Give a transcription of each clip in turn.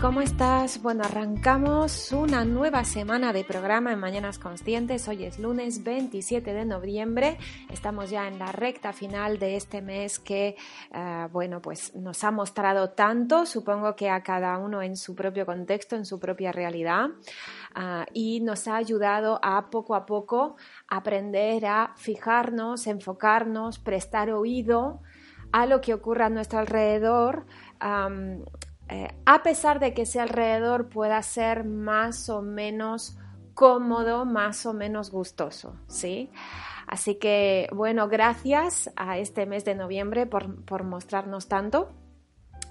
¿cómo estás? Bueno, arrancamos una nueva semana de programa en Mañanas Conscientes. Hoy es lunes 27 de noviembre. Estamos ya en la recta final de este mes que, uh, bueno, pues nos ha mostrado tanto, supongo que a cada uno en su propio contexto, en su propia realidad, uh, y nos ha ayudado a poco a poco aprender a fijarnos, enfocarnos, prestar oído a lo que ocurre a nuestro alrededor. Eh, a pesar de que ese alrededor pueda ser más o menos cómodo, más o menos gustoso, ¿sí? Así que, bueno, gracias a este mes de noviembre por, por mostrarnos tanto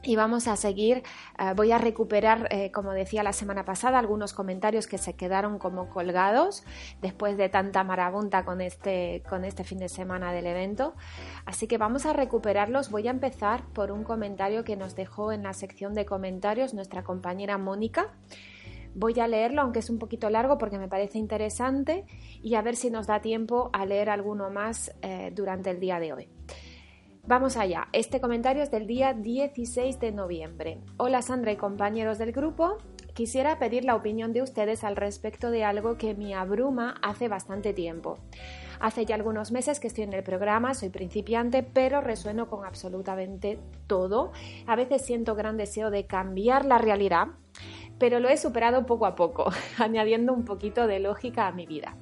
y vamos a seguir, uh, voy a recuperar, eh, como decía la semana pasada, algunos comentarios que se quedaron como colgados después de tanta marabunta con este, con este fin de semana del evento. Así que vamos a recuperarlos. Voy a empezar por un comentario que nos dejó en la sección de comentarios nuestra compañera Mónica. Voy a leerlo, aunque es un poquito largo porque me parece interesante, y a ver si nos da tiempo a leer alguno más eh, durante el día de hoy. Vamos allá. Este comentario es del día 16 de noviembre. Hola Sandra y compañeros del grupo. Quisiera pedir la opinión de ustedes al respecto de algo que me abruma hace bastante tiempo. Hace ya algunos meses que estoy en el programa, soy principiante, pero resueno con absolutamente todo. A veces siento gran deseo de cambiar la realidad, pero lo he superado poco a poco, añadiendo un poquito de lógica a mi vida.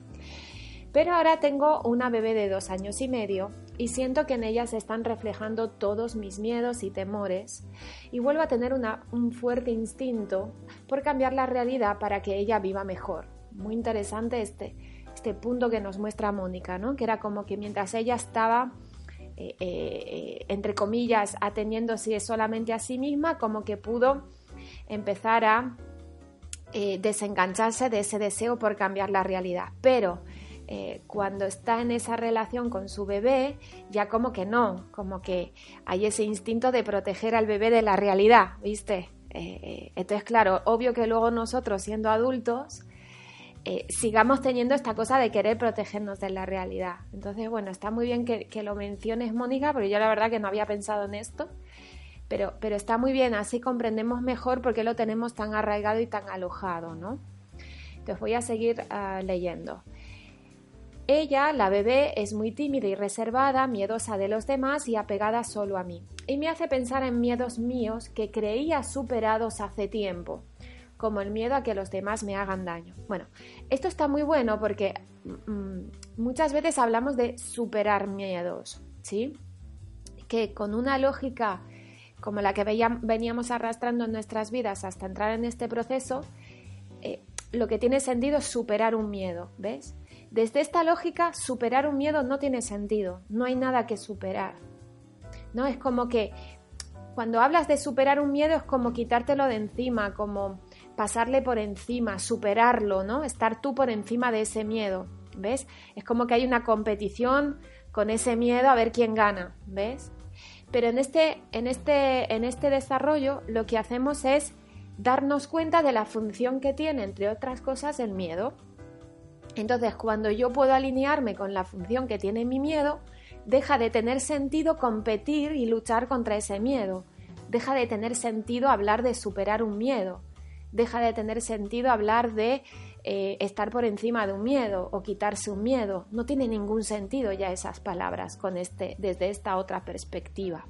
Pero ahora tengo una bebé de dos años y medio y siento que en ella se están reflejando todos mis miedos y temores y vuelvo a tener una, un fuerte instinto por cambiar la realidad para que ella viva mejor. Muy interesante este, este punto que nos muestra Mónica, ¿no? que era como que mientras ella estaba, eh, eh, entre comillas, ateniéndose solamente a sí misma, como que pudo empezar a eh, desengancharse de ese deseo por cambiar la realidad. Pero eh, cuando está en esa relación con su bebé, ya como que no, como que hay ese instinto de proteger al bebé de la realidad, ¿viste? Eh, eh, entonces, claro, obvio que luego nosotros, siendo adultos, sigamos teniendo esta cosa de querer protegernos de la realidad. Entonces, bueno, está muy bien que, lo menciones, Mónica, pero yo la verdad que no había pensado en esto. Pero, pero está muy bien, así comprendemos mejor por qué lo tenemos tan arraigado y tan alojado, ¿no? Entonces voy a seguir uh, leyendo. Ella, la bebé, es muy tímida y reservada, miedosa de los demás y apegada solo a mí. Y me hace pensar en miedos míos que creía superados hace tiempo, como el miedo a que los demás me hagan daño. Bueno, esto está muy bueno porque mmm, muchas veces hablamos de superar miedos, ¿sí? Que con una lógica como la que veníamos arrastrando en nuestras vidas hasta entrar en este proceso, eh, lo que tiene sentido es superar un miedo, ¿ves? Desde esta lógica, superar un miedo no tiene sentido, no hay nada que superar. ¿No? Es como que cuando hablas de superar un miedo es como quitártelo de encima, como pasarle por encima, superarlo, ¿no? Estar tú por encima de ese miedo, ¿ves? Es como que hay una competición con ese miedo a ver quién gana, ¿ves? Pero en este, en este, en este desarrollo lo que hacemos es darnos cuenta de la función que tiene, entre otras cosas, el miedo. Entonces, cuando yo puedo alinearme con la función que tiene mi miedo, deja de tener sentido competir y luchar contra ese miedo. Deja de tener sentido hablar de superar un miedo. Deja de tener sentido hablar de eh, estar por encima de un miedo o quitarse un miedo. No tiene ningún sentido ya esas palabras con este, desde esta otra perspectiva.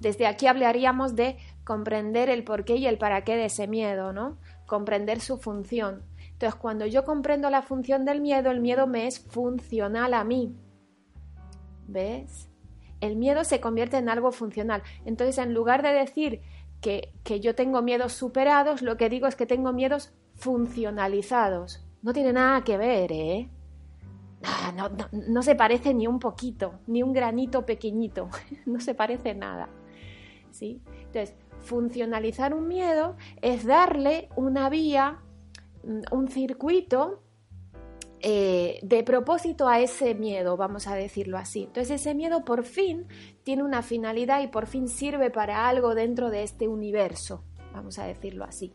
Desde aquí hablaríamos de comprender el porqué y el para qué de ese miedo, ¿no? Comprender su función entonces, cuando yo comprendo la función del miedo, el miedo me es funcional a mí. ¿Ves? El miedo se convierte en algo funcional. Entonces, en lugar de decir que, que yo tengo miedos superados, lo que digo es que tengo miedos funcionalizados. No tiene nada que ver, ¿eh? No, no, no, se parece ni un poquito, ni un granito pequeñito, no se parece nada. ¿sí? Entonces, funcionalizar un miedo es darle una vía un circuito eh, de propósito a ese miedo, vamos a decirlo así. Entonces ese miedo por fin tiene una finalidad y por fin sirve para algo dentro de este universo, vamos a decirlo así.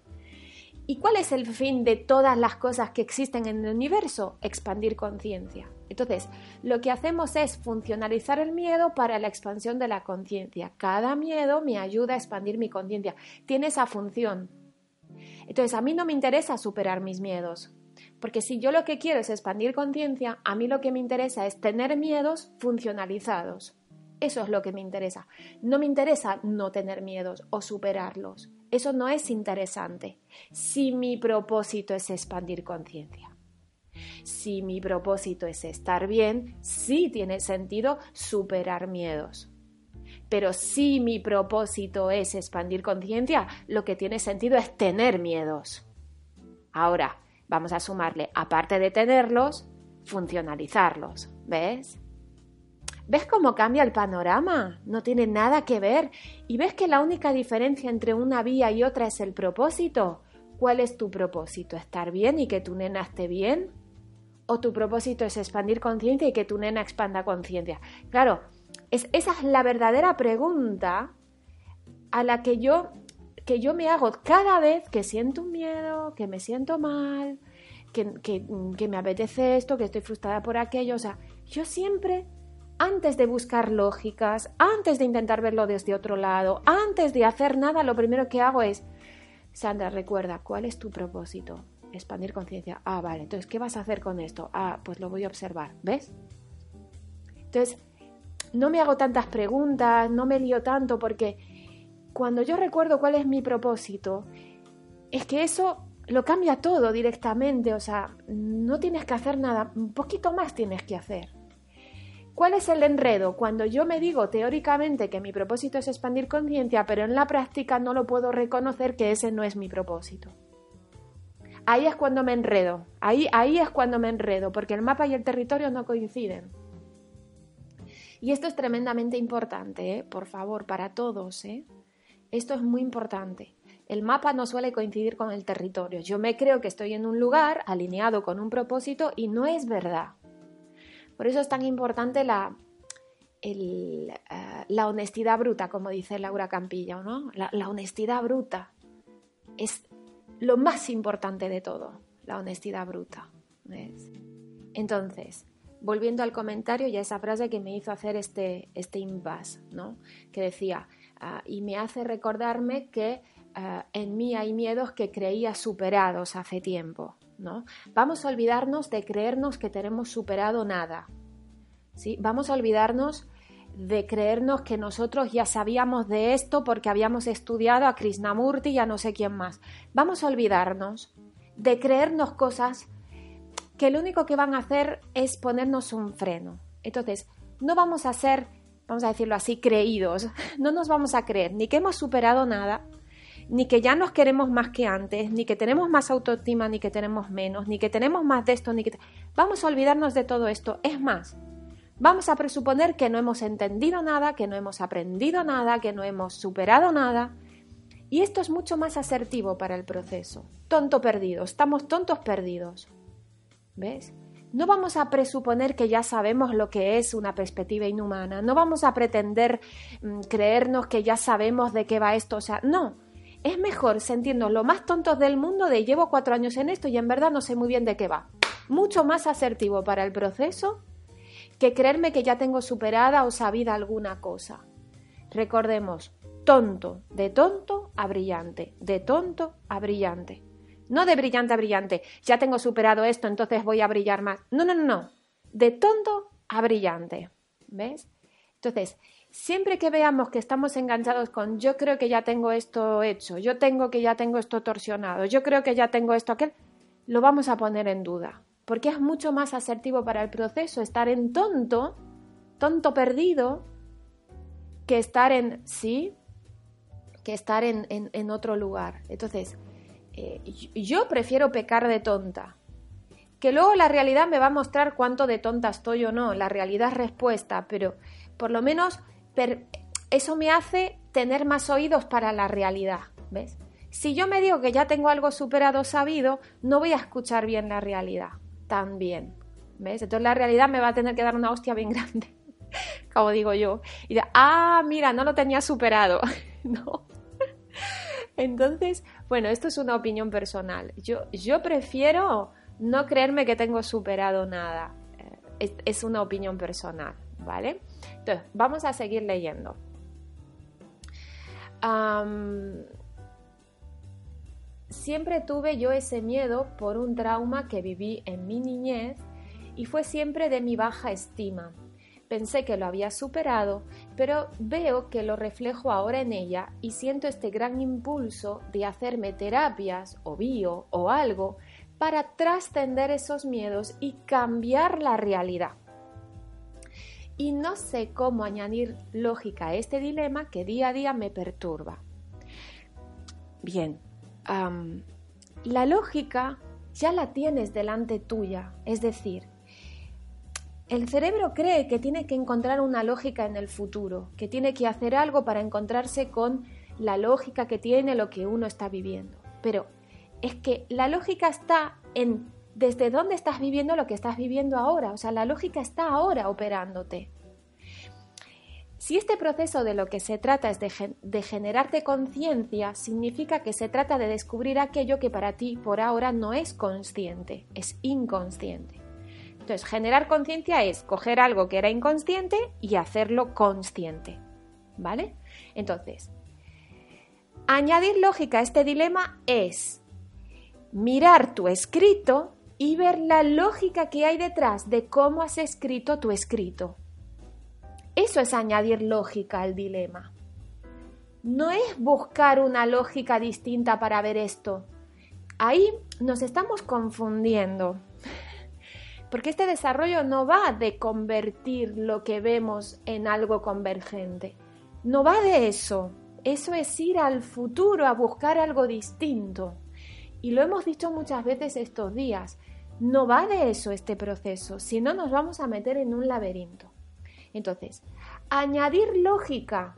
¿Y cuál es el fin de todas las cosas que existen en el universo? Expandir conciencia. Entonces, lo que hacemos es funcionalizar el miedo para la expansión de la conciencia. Cada miedo me ayuda a expandir mi conciencia. Tiene esa función, Entonces, a mí no me interesa superar mis miedos, porque si yo lo que quiero es expandir conciencia, a mí lo que me interesa es tener miedos funcionalizados. Eso es lo que me interesa. No me interesa no tener miedos o superarlos. Eso no es interesante. Si mi propósito es expandir conciencia. Si mi propósito es estar bien, sí tiene sentido superar miedos. Pero si mi propósito es expandir conciencia, lo que tiene sentido es tener miedos. Ahora, vamos a sumarle, aparte de tenerlos, funcionalizarlos. ¿Ves? ¿Ves cómo cambia el panorama? No tiene nada que ver. ¿Y ves que la única diferencia entre una vía y otra es el propósito? ¿Cuál es tu propósito? ¿Estar bien y que tu nena esté bien? ¿O tu propósito es expandir conciencia y que tu nena expanda conciencia? Claro, es, esa es la verdadera pregunta a la que yo, que yo me hago cada vez que siento un miedo, que me siento mal, que, que me apetece esto, que estoy frustrada por aquello. O sea, yo siempre antes de buscar lógicas, antes de intentar verlo desde otro lado, antes de hacer nada, lo primero que hago es, Sandra, recuerda, ¿cuál es tu propósito? Expandir conciencia. Ah, vale, entonces, ¿qué vas a hacer con esto? Ah, pues lo voy a observar, ¿ves? Entonces, no me hago tantas preguntas, no me lío tanto, porque cuando yo recuerdo cuál es mi propósito, es que eso lo cambia todo directamente, o sea, no tienes que hacer nada, un poquito más tienes que hacer. ¿Cuál es el enredo? Cuando yo me digo teóricamente que mi propósito es expandir conciencia, pero en la práctica no lo puedo reconocer que ese no es mi propósito. Ahí es cuando me enredo, ahí, ahí es cuando me enredo, porque el mapa y el territorio no coinciden. Y esto es tremendamente importante, ¿eh? por favor, para todos. ¿eh? Esto es muy importante. El mapa no suele coincidir con el territorio. Yo me creo que estoy en un lugar alineado con un propósito y no es verdad. Por eso es tan importante la, eh, la honestidad bruta, como dice Laura Campillo, ¿no? La, honestidad bruta es lo más importante de todo, la honestidad bruta. Entonces, volviendo al comentario y a esa frase que me hizo hacer este, este impasse, ¿no? Que decía, ah, y me hace recordarme que ah, en mí hay miedos que creía superados hace tiempo. Vamos a olvidarnos de creernos que tenemos superado nada. ¿sí? Vamos a olvidarnos de creernos que nosotros ya sabíamos de esto porque habíamos estudiado a Krishnamurti y a no sé quién más. Vamos a olvidarnos de creernos cosas que lo único que van a hacer es ponernos un freno. Entonces, no vamos a ser, vamos a decirlo así, creídos. No nos vamos a creer ni que hemos superado nada, ni que ya nos queremos más que antes, ni que tenemos más autoestima, ni que tenemos menos, ni que tenemos más de esto, ni que... Vamos a olvidarnos de todo esto. Es más, vamos a presuponer que no hemos entendido nada, que no hemos aprendido nada, que no hemos superado nada. Y esto es mucho más asertivo para el proceso. Tonto perdido, estamos tontos perdidos. ¿Ves? No vamos a presuponer que ya sabemos lo que es una perspectiva inhumana, no vamos a pretender mm, creernos que ya sabemos de qué va esto, o sea, no, es mejor sentirnos lo más tontos del mundo de llevo cuatro años en esto y en verdad no sé muy bien de qué va. Mucho más asertivo para el proceso que creerme que ya tengo superada o sabida alguna cosa. Recordemos, tonto, de tonto a brillante, de tonto a brillante. No de brillante a brillante, ya tengo superado esto, entonces voy a brillar más. No, no, no, no. De tonto a brillante. ¿Ves? Entonces, siempre que veamos que estamos enganchados con yo creo que ya tengo esto hecho, yo tengo que ya tengo esto torsionado, yo creo que ya tengo esto aquel, lo vamos a poner en duda, porque es mucho más asertivo para el proceso estar en tonto, tonto perdido, que estar en sí, que estar en, en, otro lugar. Entonces, eh, yo prefiero pecar de tonta. Que luego la realidad me va a mostrar cuánto de tonta estoy o no. La realidad es respuesta, pero por lo menos pero eso me hace tener más oídos para la realidad, ¿ves? Si yo me digo que ya tengo algo superado sabido, no voy a escuchar bien la realidad también, ¿ves? Entonces la realidad me va a tener que dar una hostia bien grande, como digo yo. Y de, ah, mira, no lo tenía superado, ¿no? Entonces, bueno, esto es una opinión personal. Yo, yo prefiero no creerme que tengo superado nada. Eh, es una opinión personal, ¿vale? Entonces, vamos a seguir leyendo. siempre tuve yo ese miedo por un trauma que viví en mi niñez y fue siempre de mi baja estima. Pensé que lo había superado, pero veo que lo reflejo ahora en ella y siento este gran impulso de hacerme terapias o bio o algo para trascender esos miedos y cambiar la realidad. Y no sé cómo añadir lógica a este dilema que día a día me perturba. Bien, la lógica ya la tienes delante tuya, es decir, el cerebro cree que tiene que encontrar una lógica en el futuro, que tiene que hacer algo para encontrarse con la lógica que tiene lo que uno está viviendo. Pero es que la lógica está en desde dónde estás viviendo lo que estás viviendo ahora. O sea, la lógica está ahora operándote. Si este proceso de lo que se trata es de, de generarte conciencia, significa que se trata de descubrir aquello que para ti por ahora no es consciente, es inconsciente. Entonces, generar conciencia es coger algo que era inconsciente y hacerlo consciente. ¿Vale? Entonces, añadir lógica a este dilema es mirar tu escrito y ver la lógica que hay detrás de cómo has escrito tu escrito. Eso es añadir lógica al dilema. No es buscar una lógica distinta para ver esto. Ahí nos estamos confundiendo. Porque este desarrollo no va de convertir lo que vemos en algo convergente. No va de eso. Eso es ir al futuro a buscar algo distinto. Y lo hemos dicho muchas veces estos días. No va de eso este proceso, si no nos vamos a meter en un laberinto. Entonces, añadir lógica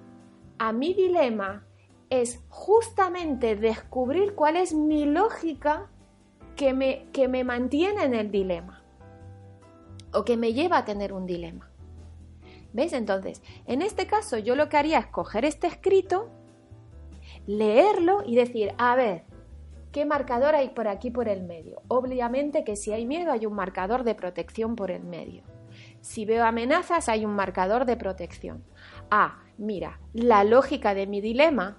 a mi dilema es justamente descubrir cuál es mi lógica que me, que me mantiene en el dilema o que me lleva a tener un dilema. ¿Veis? Entonces, en este caso yo lo que haría es coger este escrito, leerlo y decir, a ver, ¿Qué marcador hay por aquí por el medio? Obviamente que si hay miedo hay un marcador de protección por el medio. Si veo amenazas hay un marcador de protección. Ah, mira, la lógica de mi dilema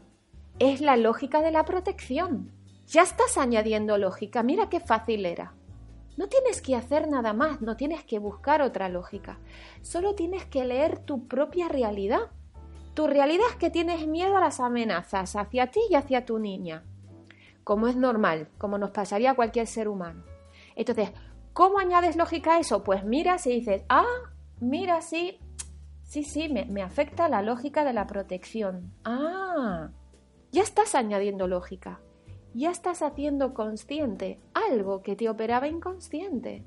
es la lógica de la protección. Ya estás añadiendo lógica, mira qué fácil era. No tienes que hacer nada más, no tienes que buscar otra lógica. Solo tienes que leer tu propia realidad. Tu realidad es que tienes miedo a las amenazas hacia ti y hacia tu niña como es normal, como nos pasaría a cualquier ser humano. Entonces, ¿cómo añades lógica a eso? Pues miras y dices, ah, mira, sí, sí, sí, me, me afecta la lógica de la protección. Ah, ya estás añadiendo lógica, ya estás haciendo consciente algo que te operaba inconsciente.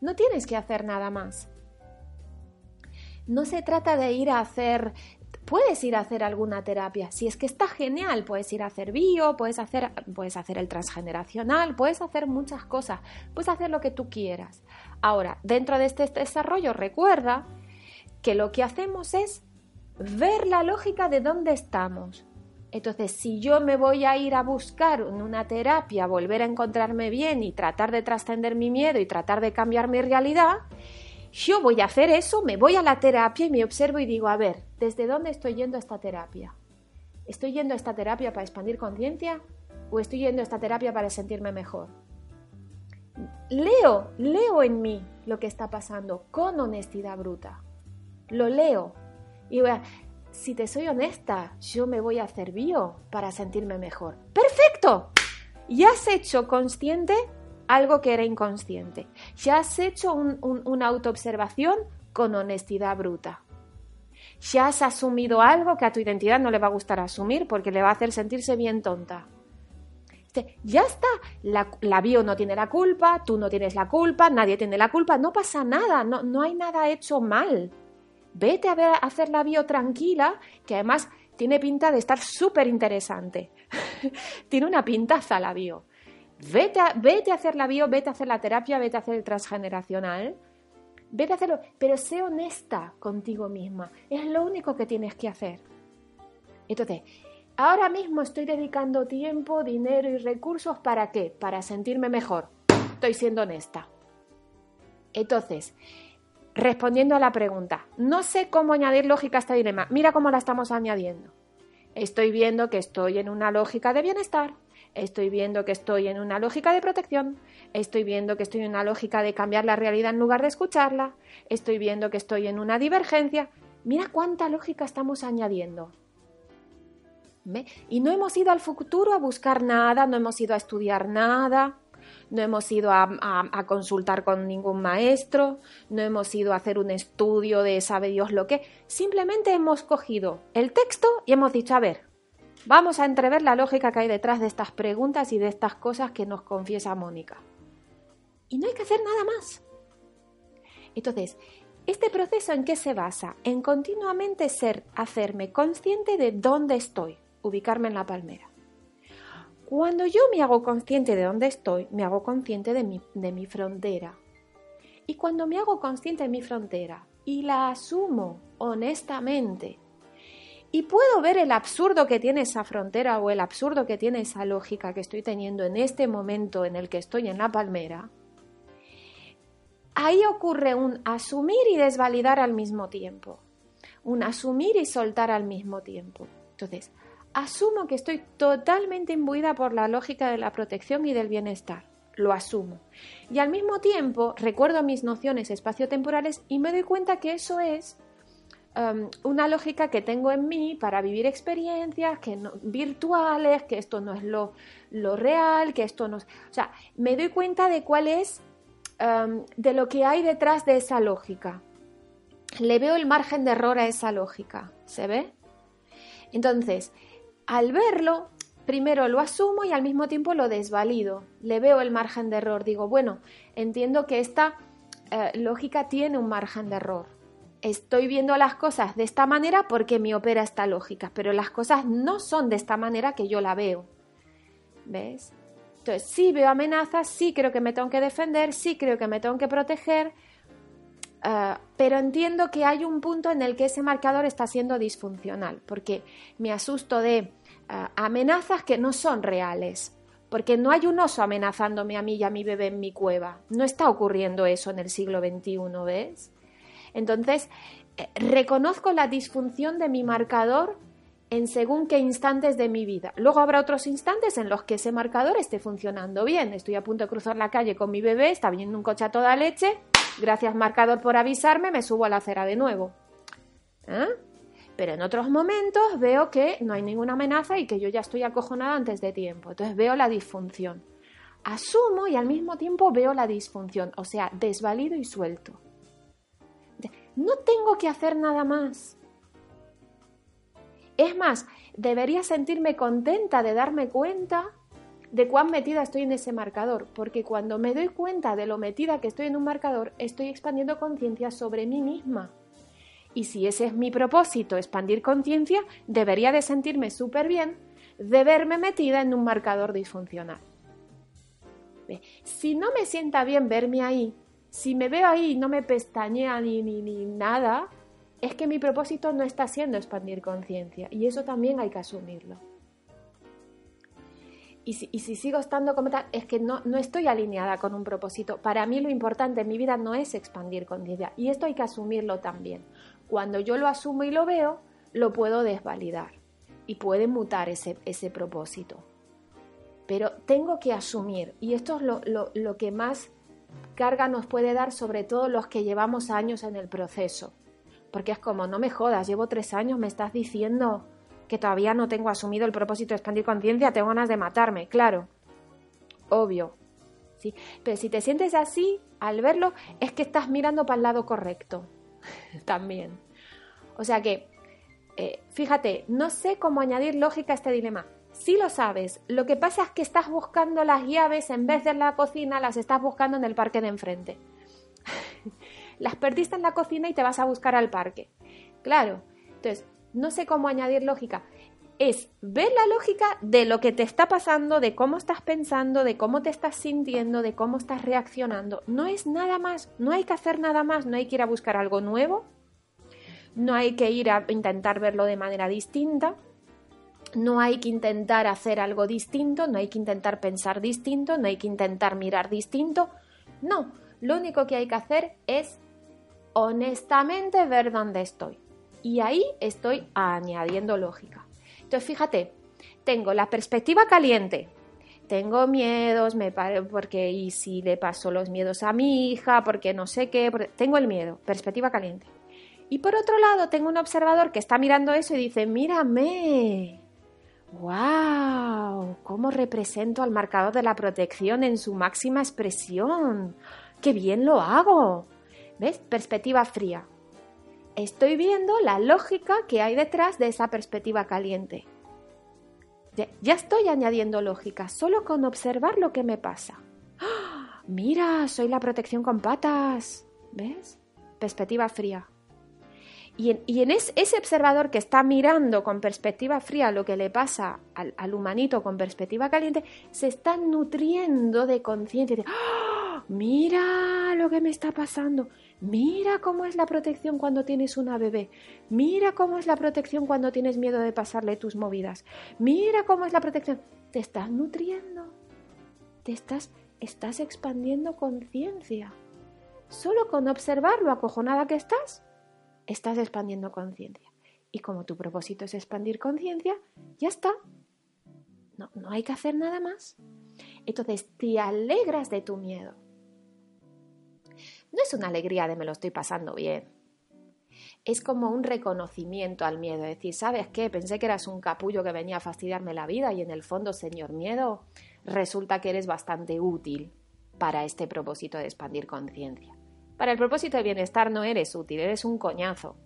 No tienes que hacer nada más. No se trata de ir a hacer puedes ir a hacer alguna terapia. Si es que está genial, puedes ir a hacer bio, puedes hacer, puedes hacer el transgeneracional, puedes hacer muchas cosas, puedes hacer lo que tú quieras. Ahora, dentro de este desarrollo, recuerda que lo que hacemos es ver la lógica de dónde estamos. Entonces, si yo me voy a ir a buscar una terapia, volver a encontrarme bien y tratar de trascender mi miedo y tratar de cambiar mi realidad, yo voy a hacer eso, me voy a la terapia y me observo y digo, a ver, ¿desde dónde estoy yendo a esta terapia? ¿Estoy yendo a esta terapia para expandir conciencia o estoy yendo a esta terapia para sentirme mejor? Leo, leo en mí lo que está pasando con honestidad bruta. Lo leo. Y voy a, si te soy honesta, yo me voy a hacer bio para sentirme mejor. ¡Perfecto! Ya has hecho consciente algo que era inconsciente. Ya has hecho una autoobservación con honestidad bruta. Ya has asumido algo que a tu identidad no le va a gustar asumir porque le va a hacer sentirse bien tonta. Ya está, la, bio no tiene la culpa, tú no tienes la culpa, nadie tiene la culpa, no pasa nada, no, no hay nada hecho mal. Vete a, ver, a hacer la bio tranquila, que además tiene pinta de estar súper interesante. tiene una pintaza la bio. Vete a, vete a hacer la bio, vete a hacer la terapia, vete a hacer el transgeneracional. Vete a hacerlo, pero sé honesta contigo misma. Es lo único que tienes que hacer. Entonces, ahora mismo estoy dedicando tiempo, dinero y recursos para qué? Para sentirme mejor. Estoy siendo honesta. Entonces, respondiendo a la pregunta, no sé cómo añadir lógica a este dilema. Mira cómo la estamos añadiendo. Estoy viendo que estoy en una lógica de bienestar estoy viendo que estoy en una lógica de protección, estoy viendo que estoy en una lógica de cambiar la realidad en lugar de escucharla, estoy viendo que estoy en una divergencia. Mira cuánta lógica estamos añadiendo. Y no hemos ido al futuro a buscar nada, no hemos ido a estudiar nada, no hemos ido a, consultar con ningún maestro, no hemos ido a hacer un estudio de sabe Dios lo que, simplemente hemos cogido el texto y hemos dicho, a ver, vamos a entrever la lógica que hay detrás de estas preguntas y de estas cosas que nos confiesa Mónica. Y no hay que hacer nada más. Entonces, ¿este proceso en qué se basa? En continuamente ser, hacerme consciente de dónde estoy, ubicarme en la palmera. Cuando yo me hago consciente de dónde estoy, me hago consciente de mi, frontera. Y cuando me hago consciente de mi frontera y la asumo honestamente, y puedo ver el absurdo que tiene esa frontera o el absurdo que tiene esa lógica que estoy teniendo en este momento en el que estoy en la palmera, ahí ocurre un asumir y desvalidar al mismo tiempo, un asumir y soltar al mismo tiempo. Entonces, asumo que estoy totalmente imbuida por la lógica de la protección y del bienestar. Lo asumo. Y al mismo tiempo recuerdo mis nociones espaciotemporales y me doy cuenta que eso es um, una lógica que tengo en mí para vivir experiencias que virtuales, que esto no es lo, lo real, que esto no es... O sea, me doy cuenta de cuál es, um, de lo que hay detrás de esa lógica. Le veo el margen de error a esa lógica. ¿Se ve? Entonces, al verlo, primero lo asumo y al mismo tiempo lo desvalido. Le veo el margen de error. Digo, bueno, entiendo que esta eh, lógica tiene un margen de error. Estoy viendo las cosas de esta manera porque me opera esta lógica, pero las cosas no son de esta manera que yo la veo. ¿Ves? Entonces, sí veo amenazas, sí creo que me tengo que defender, sí creo que me tengo que proteger, eh, pero entiendo que hay un punto en el que ese marcador está siendo disfuncional, porque me asusto de amenazas que no son reales. Porque no hay un oso amenazándome a mí y a mi bebé en mi cueva. No está ocurriendo eso en el siglo XXI, ¿ves? Entonces, eh, reconozco la disfunción de mi marcador en según qué instantes de mi vida. Luego habrá otros instantes en los que ese marcador esté funcionando bien. Estoy a punto de cruzar la calle con mi bebé, está viniendo un coche a toda leche. Gracias marcador por avisarme, me subo a la acera de nuevo. ¿Eh? Pero en otros momentos veo que no hay ninguna amenaza y que yo ya estoy acojonada antes de tiempo. Entonces veo la disfunción. Asumo y al mismo tiempo veo la disfunción, o sea, desvalido y suelto. No tengo que hacer nada más. Es más, debería sentirme contenta de darme cuenta de cuán metida estoy en ese marcador, porque cuando me doy cuenta de lo metida que estoy en un marcador, estoy expandiendo conciencia sobre mí misma. Y si ese es mi propósito, expandir conciencia, debería de sentirme súper bien de verme metida en un marcador disfuncional. Si no me sienta bien verme ahí, si me veo ahí y no me pestañea ni, ni, ni nada, es que mi propósito no está siendo expandir conciencia y eso también hay que asumirlo. Y si, y si, sigo estando como tal, es que no, no estoy alineada con un propósito. Para mí lo importante en mi vida no es expandir conciencia y esto hay que asumirlo también. Cuando yo lo asumo y lo veo, lo puedo desvalidar y puede mutar ese, ese propósito. Pero tengo que asumir, y esto es lo, lo que más carga nos puede dar, sobre todo los que llevamos años en el proceso. Porque es como, no me jodas, llevo tres años, me estás diciendo que todavía no tengo asumido el propósito de expandir conciencia, tengo ganas de matarme, claro. Obvio. ¿sí? Pero si te sientes así, al verlo, es que estás mirando para el lado correcto. también. O sea que, eh, fíjate, no sé cómo añadir lógica a este dilema. Sí lo sabes, lo que pasa es que estás buscando las llaves en vez de en la cocina, las estás buscando en el parque de enfrente. las perdiste en la cocina y te vas a buscar al parque. Claro, entonces, no sé cómo añadir lógica. Es ver la lógica de lo que te está pasando, de cómo estás pensando, de cómo te estás sintiendo, de cómo estás reaccionando. No es nada más, no hay que hacer nada más, no hay que ir a buscar algo nuevo, no hay que ir a intentar verlo de manera distinta, no hay que intentar hacer algo distinto, no hay que intentar pensar distinto, no hay que intentar mirar distinto. No, lo único que hay que hacer es honestamente ver dónde estoy. Y ahí estoy añadiendo lógica. Entonces, fíjate, tengo la perspectiva caliente, tengo miedos, me porque y si le paso los miedos a mi hija, porque no sé qué, tengo el miedo, perspectiva caliente. Y por otro lado, tengo un observador que está mirando eso y dice, mírame, wow, cómo represento al marcador de la protección en su máxima expresión, qué bien lo hago. ¿Ves? Perspectiva fría. Estoy viendo la lógica que hay detrás de esa perspectiva caliente. Ya estoy añadiendo lógica, solo con observar lo que me pasa. Mira, soy la protección con patas. ¿Ves? Perspectiva fría. Y en, ese observador que está mirando con perspectiva fría lo que le pasa al, humanito con perspectiva caliente, se está nutriendo de conciencia. De, ¡Ah! Mira lo que me está pasando. Mira cómo es la protección cuando tienes una bebé. Mira cómo es la protección cuando tienes miedo de pasarle tus movidas. Mira cómo es la protección. Te estás nutriendo. Te estás, estás expandiendo conciencia. Solo con observar lo acojonada que estás, estás expandiendo conciencia. Y como tu propósito es expandir conciencia, ya está. No, no hay que hacer nada más. Entonces te alegras de tu miedo no es una alegría de me lo estoy pasando bien. Es como un reconocimiento al miedo, es decir, ¿sabes qué? Pensé que eras un capullo que venía a fastidiarme la vida y en el fondo, señor miedo, resulta que eres bastante útil para este propósito de expandir conciencia. Para el propósito de bienestar no eres útil, eres un coñazo.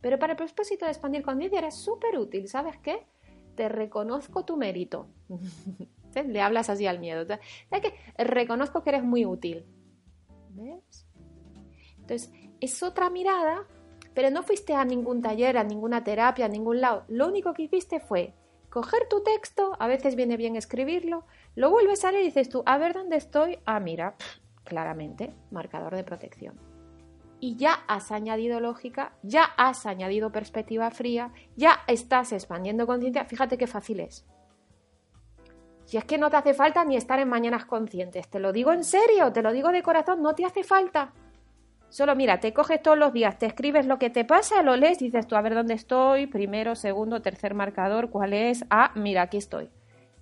Pero para el propósito de expandir conciencia eres súper útil, ¿sabes qué? Te reconozco tu mérito. Le hablas así al miedo. ¿Sabes qué? Reconozco que eres muy útil. ¿Ves? Entonces, es otra mirada, pero no fuiste a ningún taller, a ninguna terapia, a ningún lado. Lo único que hiciste fue coger tu texto, a veces viene bien escribirlo, lo vuelves a leer y dices tú, a ver dónde estoy. Ah, mira, claramente, marcador de protección. Y ya has añadido lógica, ya has añadido perspectiva fría, ya estás expandiendo conciencia. Fíjate qué fácil es. Si es que no te hace falta ni estar en mañanas conscientes, te lo digo en serio, te lo digo de corazón, no te hace falta. Solo mira, te coges todos los días, te escribes lo que te pasa, lo lees, dices tú a ver dónde estoy, primero, segundo, tercer marcador, cuál es. Ah, mira, aquí estoy.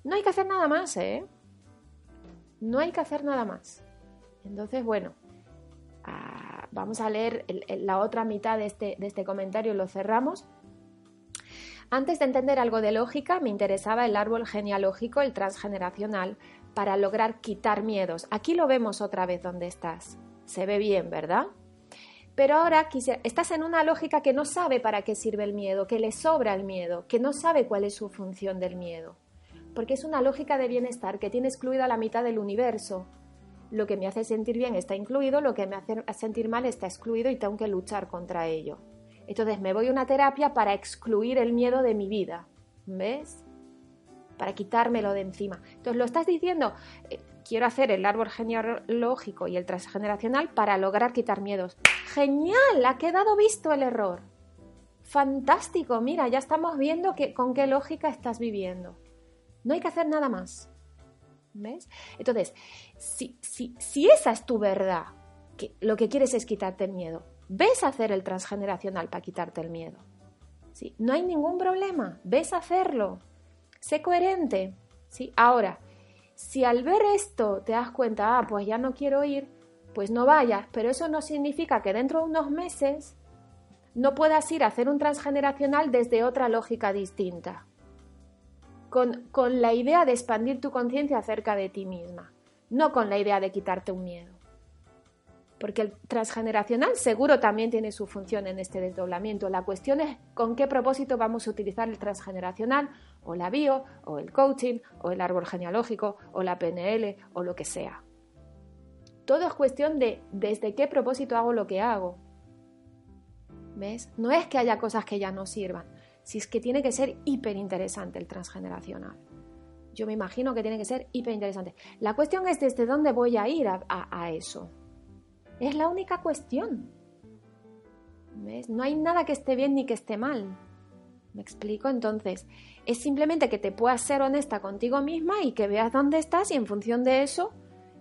No hay que hacer nada más, ¿eh? No hay que hacer nada más. Entonces, bueno, ah, vamos a leer la otra mitad de este, de este comentario y lo cerramos. Antes de entender algo de lógica, me interesaba el árbol genealógico, el transgeneracional, para lograr quitar miedos. Aquí lo vemos otra vez donde estás. Se ve bien, ¿verdad? Pero ahora estás en una lógica que no sabe para qué sirve el miedo, que le sobra el miedo, que no sabe cuál es su función del miedo. Porque es una lógica de bienestar que tiene excluida la mitad del universo. Lo que me hace sentir bien está incluido, lo que me hace sentir mal está excluido y tengo que luchar contra ello. Entonces me voy a una terapia para excluir el miedo de mi vida. ¿Ves? Para quitármelo de encima. Entonces lo estás diciendo, eh, quiero hacer el árbol genealógico y el transgeneracional para lograr quitar miedos. ¡Genial! Ha quedado visto el error. Fantástico, mira, ya estamos viendo que, con qué lógica estás viviendo. No hay que hacer nada más. ¿Ves? Entonces, si, si, esa es tu verdad, que lo que quieres es quitarte el miedo, ves a hacer el transgeneracional para quitarte el miedo. ¿Sí? No hay ningún problema, ves a hacerlo. Sé coherente. ¿Sí? Ahora, si al ver esto te das cuenta, ah, pues ya no quiero ir, pues no vayas, pero eso no significa que dentro de unos meses no puedas ir a hacer un transgeneracional desde otra lógica distinta, con, con la idea de expandir tu conciencia acerca de ti misma, no con la idea de quitarte un miedo. Porque el transgeneracional seguro también tiene su función en este desdoblamiento. La cuestión es con qué propósito vamos a utilizar el transgeneracional o la bio, o el coaching, o el árbol genealógico, o la PNL, o lo que sea. Todo es cuestión de desde qué propósito hago lo que hago. ¿Ves? No es que haya cosas que ya no sirvan, si es que tiene que ser hiper interesante el transgeneracional. Yo me imagino que tiene que ser hiper interesante. La cuestión es desde dónde voy a ir a, eso. Es la única cuestión. ¿Ves? No hay nada que esté bien ni que esté mal. ¿Me explico? Entonces, es simplemente que te puedas ser honesta contigo misma y que veas dónde estás y en función de eso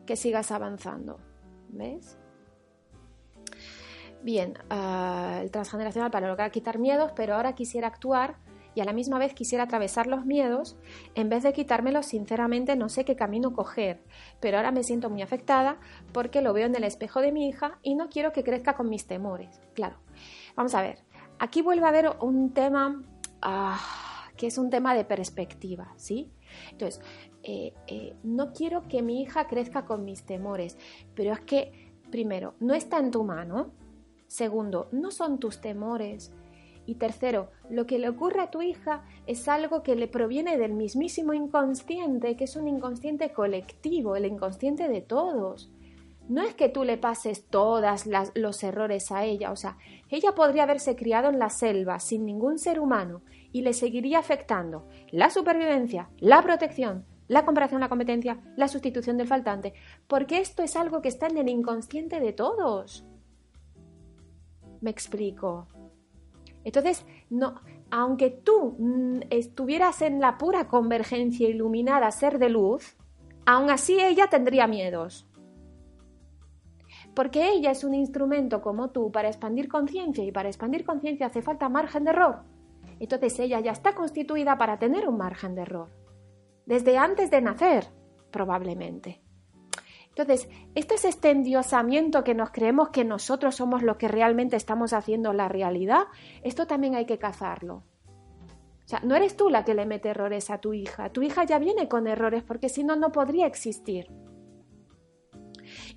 que sigas avanzando. ¿Ves? Bien, ah, el transgeneracional para lograr quitar miedos, pero ahora quisiera actuar y a la misma vez quisiera atravesar los miedos, en vez de quitármelos, sinceramente no sé qué camino coger, pero ahora me siento muy afectada porque lo veo en el espejo de mi hija y no quiero que crezca con mis temores. Claro, vamos a ver, aquí vuelve a haber un tema ah, que es un tema de perspectiva, ¿sí? Entonces, eh, eh, no quiero que mi hija crezca con mis temores, pero es que, primero, no está en tu mano, segundo, no son tus temores, y tercero, lo que le ocurre a tu hija es algo que le proviene del mismísimo inconsciente, que es un inconsciente colectivo, el inconsciente de todos. No es que tú le pases todos los errores a ella, o sea, ella podría haberse criado en la selva sin ningún ser humano y le seguiría afectando la supervivencia, la protección, la comparación, la competencia, la sustitución del faltante, porque esto es algo que está en el inconsciente de todos. Me explico. Entonces, no, aunque tú mm, estuvieras en la pura convergencia iluminada, ser de luz, aún así ella tendría miedos. Porque ella es un instrumento como tú para expandir conciencia y para expandir conciencia hace falta margen de error. Entonces ella ya está constituida para tener un margen de error. Desde antes de nacer, probablemente. Entonces, esto es este endiosamiento que nos creemos que nosotros somos lo que realmente estamos haciendo la realidad, esto también hay que cazarlo. O sea, no eres tú la que le mete errores a tu hija, tu hija ya viene con errores porque si no, no podría existir.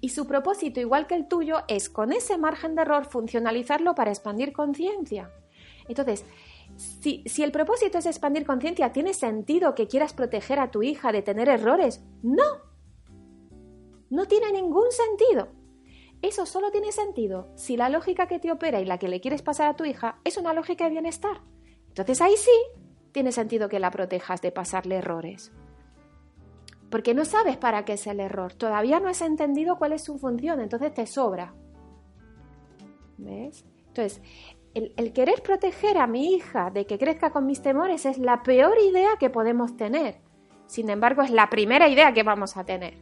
Y su propósito, igual que el tuyo, es con ese margen de error funcionalizarlo para expandir conciencia. Entonces, si, el propósito es expandir conciencia, ¿tiene sentido que quieras proteger a tu hija de tener errores? No, no tiene ningún sentido. Eso solo tiene sentido si la lógica que te opera y la que le quieres pasar a tu hija es una lógica de bienestar. Entonces ahí sí tiene sentido que la protejas de pasarle errores. Porque no sabes para qué es el error. Todavía no has entendido cuál es su función, entonces te sobra. ¿Ves? Entonces, el, querer proteger a mi hija de que crezca con mis temores es la peor idea que podemos tener. Sin embargo, es la primera idea que vamos a tener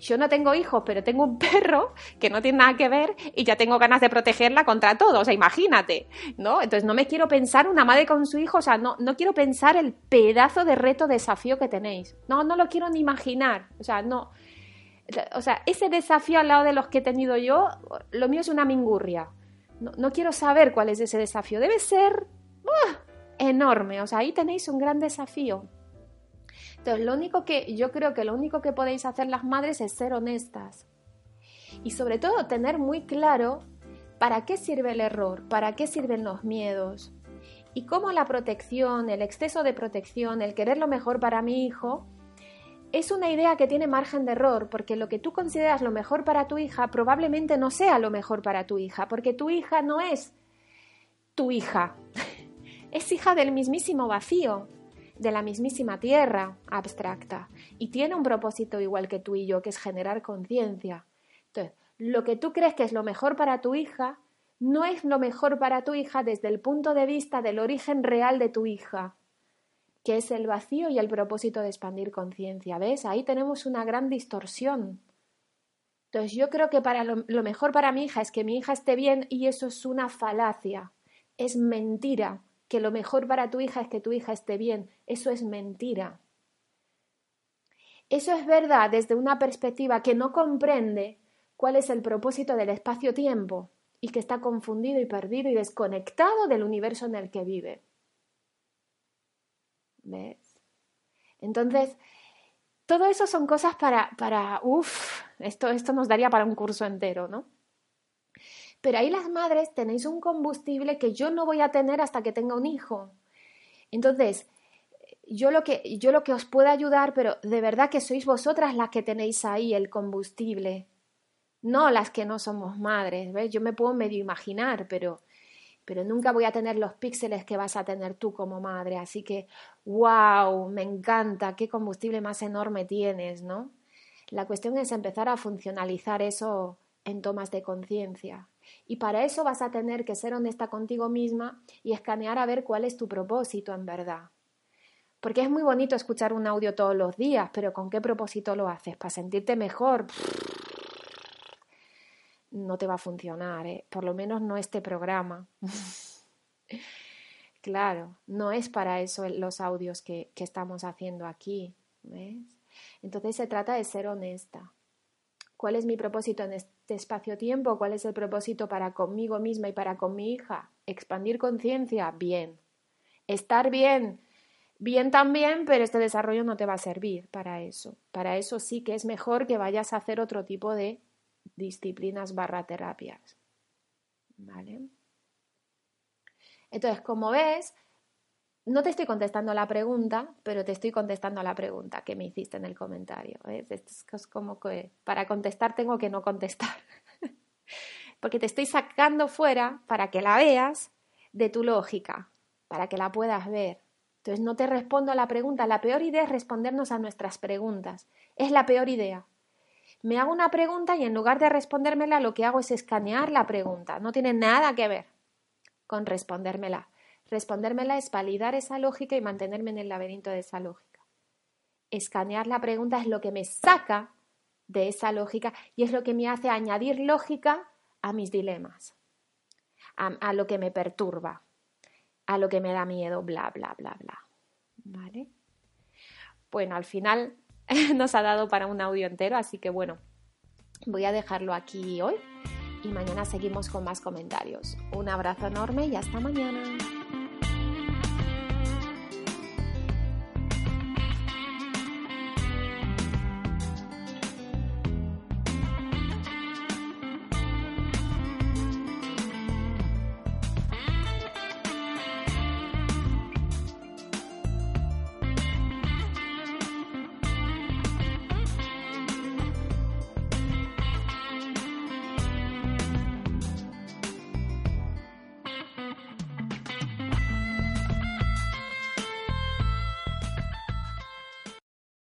yo no tengo hijos, pero tengo un perro que no tiene nada que ver y ya tengo ganas de protegerla contra todo, o sea, imagínate, ¿no? Entonces no me quiero pensar una madre con su hijo, o sea, no, no quiero pensar el pedazo de reto, desafío que tenéis. No, no lo quiero ni imaginar, o sea, no. O sea, ese desafío al lado de los que he tenido yo, lo mío es una mingurria. No, quiero saber cuál es ese desafío. Debe ser enorme, o sea, ahí tenéis un gran desafío. Entonces, lo único que yo creo que lo único que podéis hacer las madres es ser honestas. Y sobre todo tener muy claro para qué sirve el error, para qué sirven los miedos y cómo la protección, el exceso de protección, el querer lo mejor para mi hijo, es una idea que tiene margen de error, porque lo que tú consideras lo mejor para tu hija probablemente no sea lo mejor para tu hija, porque tu hija no es tu hija, es hija del mismísimo vacío de la mismísima tierra abstracta y tiene un propósito igual que tú y yo, que es generar conciencia. Entonces, lo que tú crees que es lo mejor para tu hija, no es lo mejor para tu hija desde el punto de vista del origen real de tu hija, que es el vacío y el propósito de expandir conciencia. ¿Ves? Ahí tenemos una gran distorsión. Entonces yo creo que para lo, lo, mejor para mi hija es que mi hija esté bien y eso es una falacia, es mentira que lo mejor para tu hija es que tu hija esté bien. Eso es mentira. Eso es verdad desde una perspectiva que no comprende cuál es el propósito del espacio-tiempo y que está confundido y perdido y desconectado del universo en el que vive. ¿Ves? Entonces, todo eso son cosas para, para, uff, esto, esto nos daría para un curso entero, ¿no? Pero ahí las madres tenéis un combustible que yo no voy a tener hasta que tenga un hijo. Entonces, yo lo que, yo lo que os puedo ayudar, pero de verdad que sois vosotras las que tenéis ahí el combustible, no las que no somos madres, ¿ves? Yo me puedo medio imaginar, pero, pero nunca voy a tener los píxeles que vas a tener tú como madre. Así que, wow, me encanta, qué combustible más enorme tienes, ¿no? La cuestión es empezar a funcionalizar eso en tomas de conciencia. Y para eso vas a tener que ser honesta contigo misma y escanear a ver cuál es tu propósito en verdad. Porque es muy bonito escuchar un audio todos los días, pero ¿con qué propósito lo haces? ¿Para sentirte mejor? No te va a funcionar, ¿eh? por lo menos no este programa. Claro, no es para eso los audios que, que estamos haciendo aquí. ¿ves? Entonces se trata de ser honesta. ¿Cuál es mi propósito en este espacio-tiempo? ¿Cuál es el propósito para conmigo misma y para con mi hija? Expandir conciencia, bien. Estar bien, bien también, pero este desarrollo no te va a servir para eso. Para eso sí que es mejor que vayas a hacer otro tipo de disciplinas barra terapias. ¿Vale? Entonces, como ves, no te estoy contestando la pregunta, pero te estoy contestando la pregunta que me hiciste en el comentario. Es como que para contestar tengo que no contestar. Porque te estoy sacando fuera para que la veas de tu lógica, para que la puedas ver. Entonces no te respondo a la pregunta. La peor idea es respondernos a nuestras preguntas. Es la peor idea. Me hago una pregunta y en lugar de respondérmela lo que hago es escanear la pregunta. No tiene nada que ver con respondérmela. Respondérmela es validar esa lógica y mantenerme en el laberinto de esa lógica. Escanear la pregunta es lo que me saca de esa lógica y es lo que me hace añadir lógica a mis dilemas, a, lo que me perturba, a lo que me da miedo, bla, bla, bla, bla. ¿Vale? Bueno, al final nos ha dado para un audio entero, así que bueno, voy a dejarlo aquí hoy y mañana seguimos con más comentarios. Un abrazo enorme y hasta mañana.